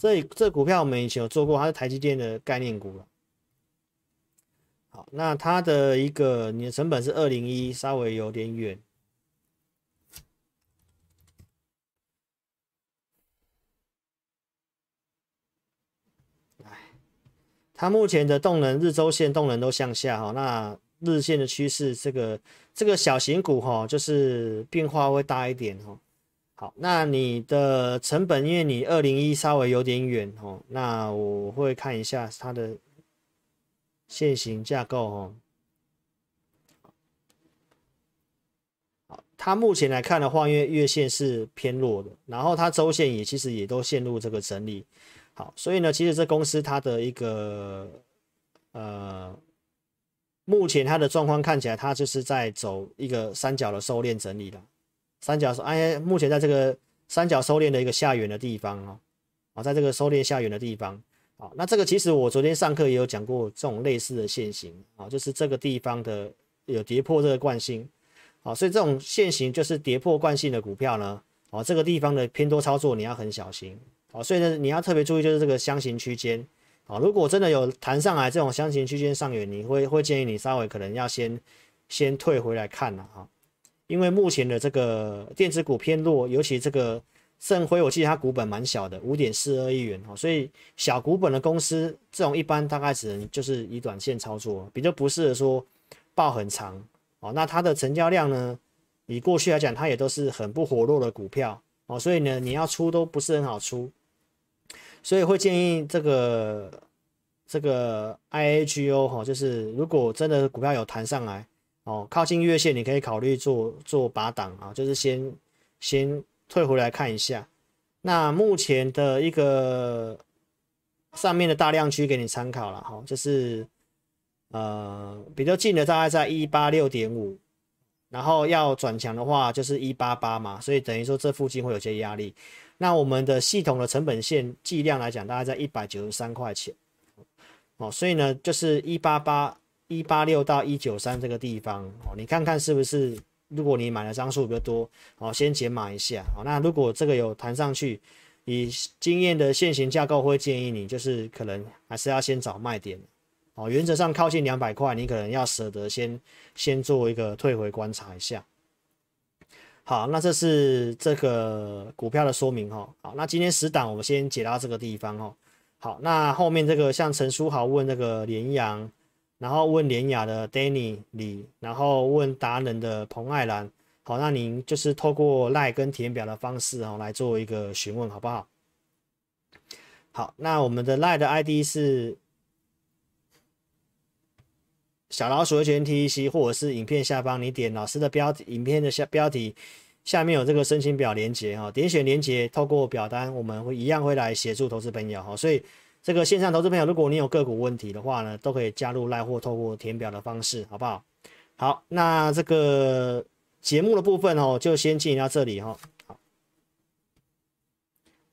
这这股票我们以前有做过，它是台积电的概念股了。那它的一个你的成本是二零一，稍微有点远。哎，它目前的动能日周线动能都向下哈，那日线的趋势，这个这个小型股哈，就是变化会大一点哈。好，那你的成本，因为你二零一稍微有点远哦，那我会看一下它的线型架构哦。好，它目前来看的话，因为月线是偏弱的，然后它周线也其实也都陷入这个整理。好，所以呢，其实这公司它的一个呃，目前它的状况看起来，它就是在走一个三角的收敛整理了。三角收哎，目前在这个三角收敛的一个下缘的地方哦，啊，在这个收敛下缘的地方，好，那这个其实我昨天上课也有讲过这种类似的线型啊，就是这个地方的有跌破这个惯性，好，所以这种线型就是跌破惯性的股票呢，哦，这个地方的偏多操作你要很小心，好，所以呢你要特别注意就是这个箱型区间，啊，如果真的有弹上来这种箱型区间上远，你会会建议你稍微可能要先先退回来看了哈，因为目前的这个电子股偏弱，尤其这个。盛辉，我记得它股本蛮小的，五点四二亿元哦，所以小股本的公司这种一般大概只能就是以短线操作，比较不适合说报很长哦。那它的成交量呢，以过去来讲，它也都是很不活络的股票哦，所以呢，你要出都不是很好出，所以会建议这个这个 IAGO 哈，就是如果真的股票有弹上来哦，靠近月线，你可以考虑做做拔档啊，就是先先。退回来看一下，那目前的一个上面的大量区给你参考了哈，就是呃比较近的大概在一八六点五，然后要转强的话就是一八八嘛，所以等于说这附近会有些压力。那我们的系统的成本线计量来讲，大概在一百九十三块钱，哦，所以呢就是一八八一八六到一九三这个地方哦，你看看是不是？如果你买的张数比较多，好，先减码一下，好，那如果这个有弹上去，以经验的线型架构会建议你，就是可能还是要先找卖点，哦，原则上靠近两百块，你可能要舍得先先做一个退回观察一下。好，那这是这个股票的说明哈，好，那今天十档我们先解到这个地方哈，好，那后面这个像陈书豪问那个联阳。然后问联亚的 Danny 李，然后问达人的彭爱兰，好，那您就是透过赖跟填表的方式哦来做一个询问，好不好？好，那我们的赖的 ID 是小老鼠的全 TEC，或者是影片下方你点老师的标题，影片的下标题下面有这个申请表连接哈，点选连接，透过表单，我们会一样会来协助投资朋友哈，所以。这个线上投资朋友，如果你有个股问题的话呢，都可以加入赖货透过填表的方式，好不好？好，那这个节目的部分哦，就先进行到这里哈。好，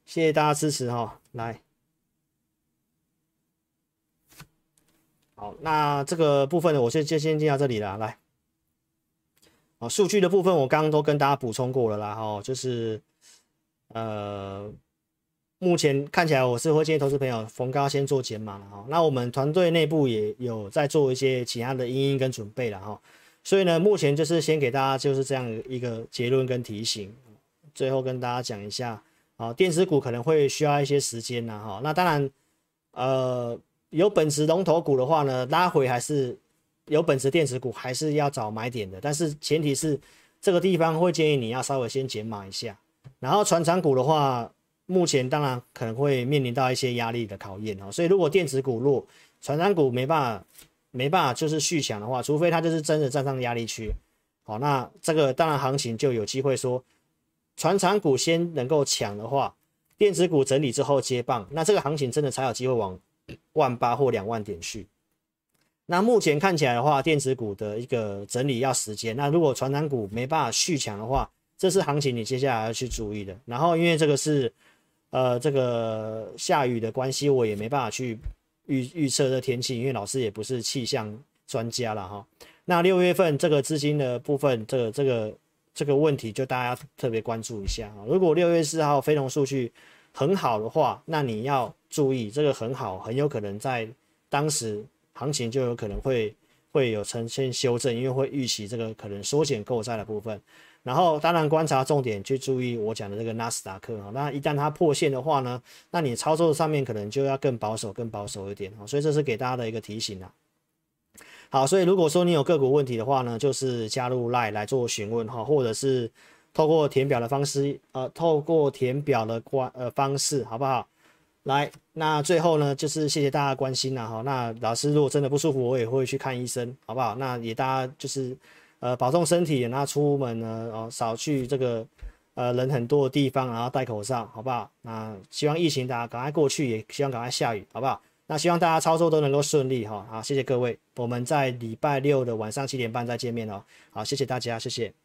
谢谢大家支持哈。来，好，那这个部分呢，我先就先进到这里了。来，好，数据的部分我刚刚都跟大家补充过了啦，哈，就是呃。目前看起来，我是会建议投资朋友逢高先做减码了哈。那我们团队内部也有在做一些其他的因应跟准备了哈。所以呢，目前就是先给大家就是这样一个结论跟提醒。最后跟大家讲一下啊，电子股可能会需要一些时间呐哈。那当然，呃，有本质龙头股的话呢，拉回还是有本质电子股还是要找买点的。但是前提是这个地方会建议你要稍微先减码一下。然后传产股的话。目前当然可能会面临到一些压力的考验哦，所以如果电子股弱，传产股没办法没办法就是续强的话，除非它就是真的站上压力区，好，那这个当然行情就有机会说，传产股先能够抢的话，电子股整理之后接棒，那这个行情真的才有机会往万八或两万点去。那目前看起来的话，电子股的一个整理要时间，那如果传产股没办法续强的话，这是行情你接下来要去注意的。然后因为这个是。呃，这个下雨的关系，我也没办法去预预测这天气，因为老师也不是气象专家了哈。那六月份这个资金的部分，这个这个这个问题，就大家特别关注一下啊。如果六月四号非农数据很好的话，那你要注意，这个很好，很有可能在当时行情就有可能会会有呈现修正，因为会预期这个可能缩减购债的部分。然后，当然观察重点去注意我讲的这个纳斯达克哈，那一旦它破线的话呢，那你操作上面可能就要更保守、更保守一点哈。所以这是给大家的一个提醒啦。好，所以如果说你有个股问题的话呢，就是加入 LINE 来做询问哈，或者是透过填表的方式，呃，透过填表的关呃方式，好不好？来，那最后呢，就是谢谢大家关心啦哈。那老师如果真的不舒服，我也会去看医生，好不好？那也大家就是。呃，保重身体，然后出门呢，哦，少去这个呃人很多的地方，然后戴口罩，好不好？那希望疫情大家赶快过去，也希望赶快下雨，好不好？那希望大家操作都能够顺利哈，好，谢谢各位，我们在礼拜六的晚上七点半再见面哦，好，谢谢大家，谢谢。